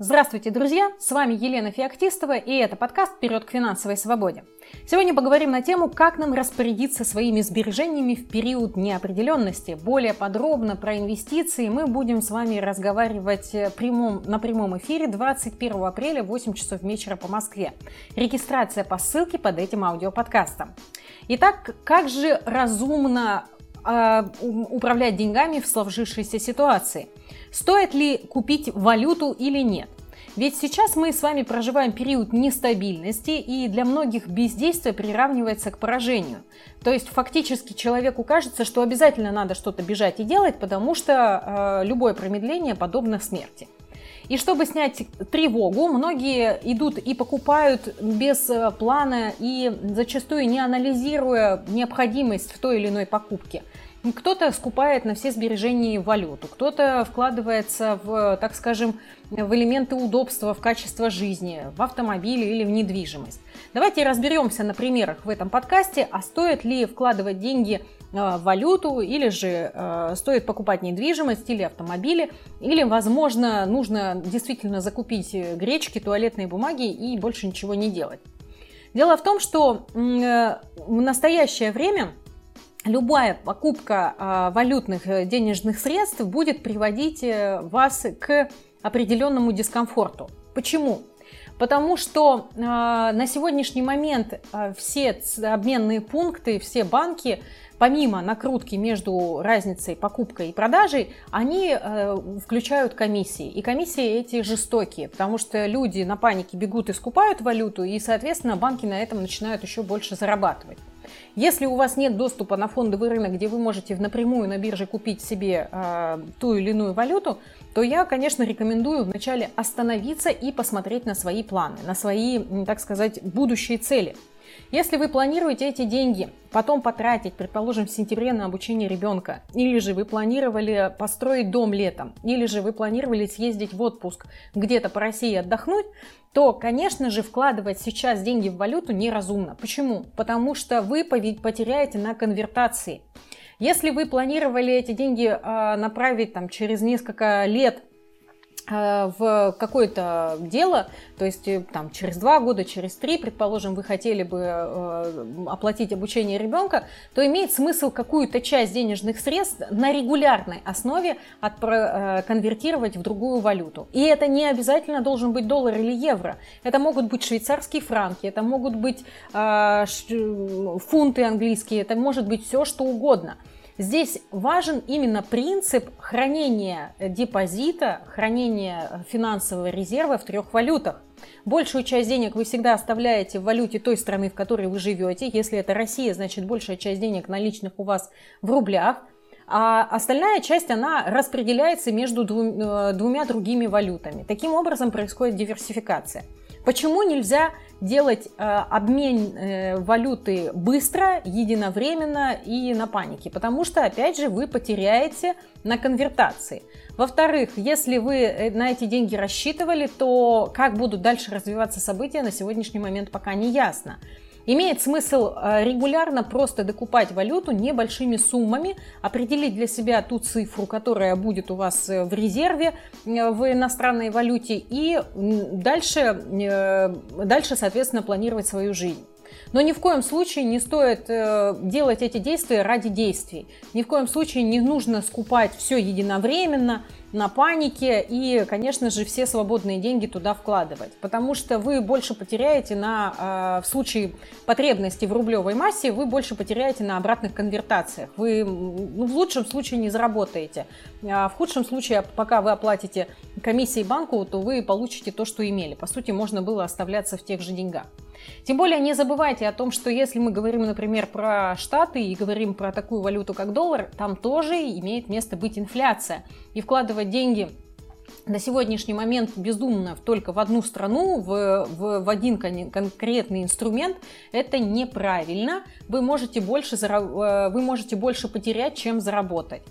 Здравствуйте, друзья! С вами Елена Феоктистова, и это подкаст «Вперед к финансовой свободе». Сегодня поговорим на тему, как нам распорядиться своими сбережениями в период неопределенности. Более подробно про инвестиции мы будем с вами разговаривать э, прямом, на прямом эфире 21 апреля в 8 часов вечера по Москве. Регистрация по ссылке под этим аудиоподкастом. Итак, как же разумно э, управлять деньгами в сложившейся ситуации – Стоит ли купить валюту или нет? Ведь сейчас мы с вами проживаем период нестабильности, и для многих бездействие приравнивается к поражению. То есть фактически человеку кажется, что обязательно надо что-то бежать и делать, потому что э, любое промедление подобно смерти. И чтобы снять тревогу, многие идут и покупают без э, плана и зачастую не анализируя необходимость в той или иной покупке. Кто-то скупает на все сбережения валюту, кто-то вкладывается в, так скажем, в элементы удобства, в качество жизни, в автомобили или в недвижимость. Давайте разберемся на примерах в этом подкасте, а стоит ли вкладывать деньги валюту, или же э, стоит покупать недвижимость или автомобили, или, возможно, нужно действительно закупить гречки, туалетные бумаги и больше ничего не делать. Дело в том, что э, в настоящее время любая покупка валютных э, денежных средств будет приводить э, вас к определенному дискомфорту. Почему? Потому что э, на сегодняшний момент э, все обменные пункты, все банки, помимо накрутки между разницей покупкой и продажей, они э, включают комиссии. И комиссии эти жестокие, потому что люди на панике бегут и скупают валюту, и, соответственно, банки на этом начинают еще больше зарабатывать. Если у вас нет доступа на фондовый рынок, где вы можете напрямую на бирже купить себе э, ту или иную валюту, то я, конечно, рекомендую вначале остановиться и посмотреть на свои планы, на свои, так сказать, будущие цели. Если вы планируете эти деньги потом потратить, предположим, в сентябре на обучение ребенка, или же вы планировали построить дом летом, или же вы планировали съездить в отпуск где-то по России отдохнуть, то, конечно же, вкладывать сейчас деньги в валюту неразумно. Почему? Потому что вы потеряете на конвертации. Если вы планировали эти деньги а, направить там, через несколько лет в какое-то дело, то есть э, там через два года, через три, предположим, вы хотели бы э, оплатить обучение ребенка, то имеет смысл какую-то часть денежных средств на регулярной основе от, конвертировать в другую валюту. И это не обязательно должен быть доллар или евро. Это могут быть швейцарские франки, это могут быть фунты английские, это может быть все что угодно. Здесь важен именно принцип хранения депозита, хранения финансового резерва в трех валютах. Большую часть денег вы всегда оставляете в валюте той страны, в которой вы живете. Если это Россия, значит большая часть денег наличных у вас в рублях. А остальная часть, она распределяется между э, двумя другими валютами. Таким образом происходит диверсификация. Почему нельзя делать э, обмен э, валюты быстро, единовременно и на панике? Потому что, опять же, вы потеряете на конвертации. Во-вторых, если вы э, на эти деньги рассчитывали, то как будут дальше развиваться события на сегодняшний момент пока не ясно. Имеет смысл э, регулярно просто докупать валюту небольшими суммами, определить для себя ту цифру, которая будет у вас э, в резерве э, в иностранной валюте и дальше, дальше соответственно, планировать свою жизнь. Но ни в коем случае не стоит делать эти действия ради действий. Ни в коем случае не нужно скупать все единовременно, на панике и, конечно же, все свободные деньги туда вкладывать, потому что вы больше потеряете на, а, в случае потребности в рублевой массе, вы больше потеряете на обратных конвертациях. Вы ну, в лучшем случае не заработаете, а в худшем случае, пока вы оплатите комиссии банку, то вы получите то, что имели. По сути, можно было оставляться в тех же деньгах. Тем более не забывайте о том, что если мы говорим, например, про Штаты и говорим про такую валюту, как доллар, там тоже имеет место быть инфляция. И вкладывать деньги на сегодняшний момент бездумно только в одну страну, в, в, в один кон- конкретный инструмент, это неправильно. Вы можете, больше, э, вы можете больше потерять, чем заработать.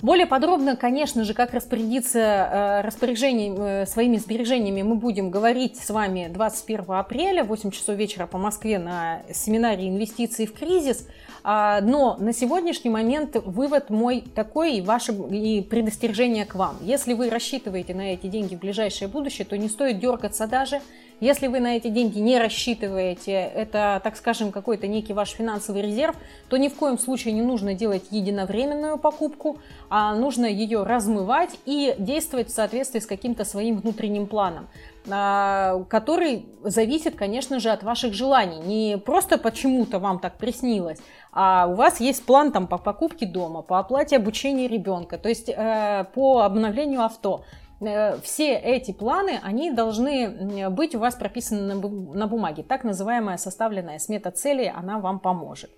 Более подробно, конечно же, как распорядиться э, распоряжением, э, своими сбережениями мы будем говорить с вами 21 апреля, 8 часов вечера по Москве на семинаре «Инвестиции в кризис». А, но на сегодняшний момент вывод мой такой и ваше и предостережение к вам. Если вы рассчитываете на эти деньги в ближайшее будущее, то не стоит дергаться даже. Если вы на эти деньги не рассчитываете, это, так скажем, какой-то некий ваш финансовый резерв, то ни в коем случае не нужно делать единовременную покупку, а нужно ее размывать и действовать в соответствии с каким-то своим внутренним планом а, который зависит, конечно же, от ваших желаний. Не просто почему-то вам так приснилось, а у вас есть план там, по покупке дома, по оплате обучения ребенка, то есть э, по обновлению авто. Э, все эти планы, они должны быть у вас прописаны на бумаге. Так называемая составленная смета целей, она вам поможет.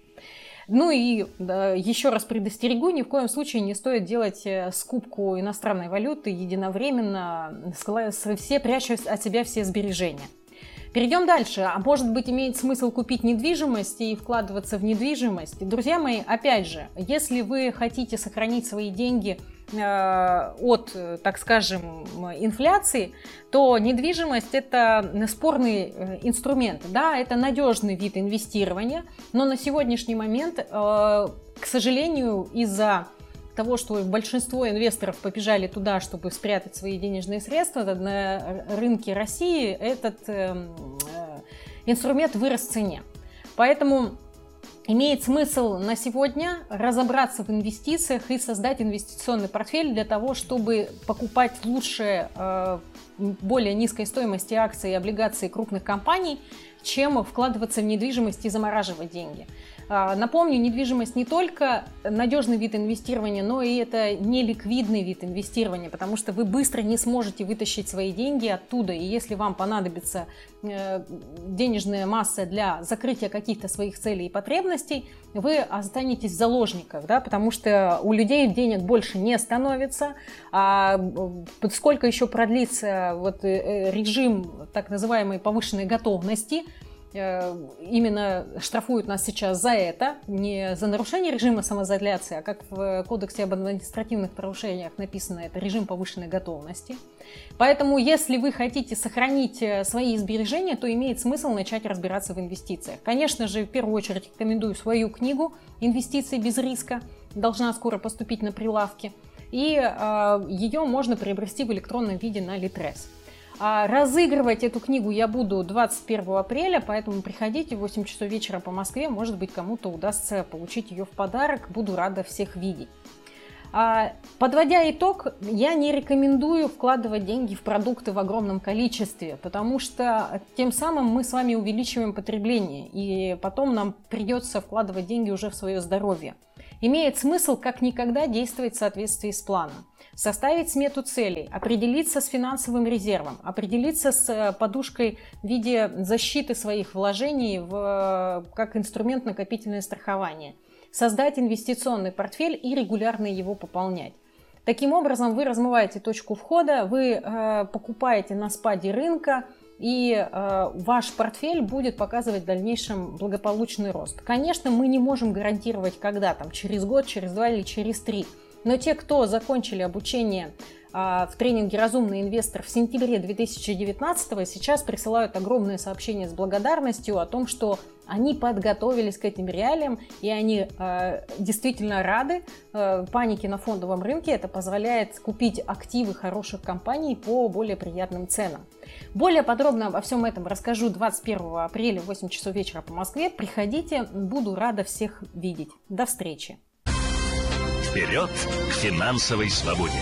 Ну и да, еще раз предостерегу, ни в коем случае не стоит делать э, скупку иностранной валюты единовременно, все прячут от себя все сбережения. Перейдем дальше. А может быть, имеет смысл купить недвижимость и вкладываться в недвижимость? Друзья мои, опять же, если вы хотите сохранить свои деньги от, так скажем, инфляции, то недвижимость это спорный э, инструмент, да, это надежный вид инвестирования, но на сегодняшний момент, э, к сожалению, из-за того, что большинство инвесторов побежали туда, чтобы спрятать свои денежные средства, на рынке России этот инструмент вырос в цене. Поэтому Имеет смысл на сегодня разобраться в инвестициях и создать инвестиционный портфель для того, чтобы покупать лучшие, э, более низкой стоимости акции и облигации крупных компаний, чем вкладываться в недвижимость и замораживать деньги. А, напомню, недвижимость не только надежный вид инвестирования, но и это неликвидный вид инвестирования, потому что вы быстро не сможете вытащить свои деньги оттуда. И если вам понадобится э, денежная масса для закрытия каких-то своих целей и потребностей, вы останетесь в заложниках, да, потому что у людей денег больше не становится. А сколько еще продлится вот э, режим так называемой повышенной готовности – Э, именно штрафуют нас сейчас за это, не за нарушение режима самоизоляции, а как в Кодексе об административных нарушениях написано, это режим повышенной готовности. Поэтому, если вы хотите сохранить э, свои сбережения, то имеет смысл начать разбираться в инвестициях. Конечно же, в первую очередь рекомендую свою книгу «Инвестиции без риска», должна скоро поступить на прилавки, и э, ее можно приобрести в электронном виде на Литрес. А разыгрывать эту книгу я буду 21 апреля, поэтому приходите в 8 часов вечера по Москве. Может быть, кому-то удастся получить ее в подарок. Буду рада всех видеть. А, подводя итог, я не рекомендую вкладывать деньги в продукты в огромном количестве, потому что тем самым мы с вами увеличиваем потребление, и потом нам придется вкладывать деньги уже в свое здоровье. Имеет смысл как никогда действовать в соответствии с планом составить смету целей, определиться с финансовым резервом, определиться с э, подушкой в виде защиты своих вложений в, э, как инструмент накопительное страхование, создать инвестиционный портфель и регулярно его пополнять. Таким образом, вы размываете точку входа, вы э, покупаете на спаде рынка, и э, ваш портфель будет показывать в дальнейшем благополучный рост. Конечно, мы не можем гарантировать, когда там, через год, через два или через три. Но те, кто закончили обучение в тренинге «Разумный инвестор» в сентябре 2019 сейчас присылают огромные сообщения с благодарностью о том, что они подготовились к этим реалиям, и они э, действительно рады э, панике на фондовом рынке. Это позволяет купить активы хороших компаний по более приятным ценам. Более подробно обо всем этом расскажу 21 апреля в 8 часов вечера по Москве. Приходите, буду рада всех видеть. До встречи! Вперед к финансовой свободе!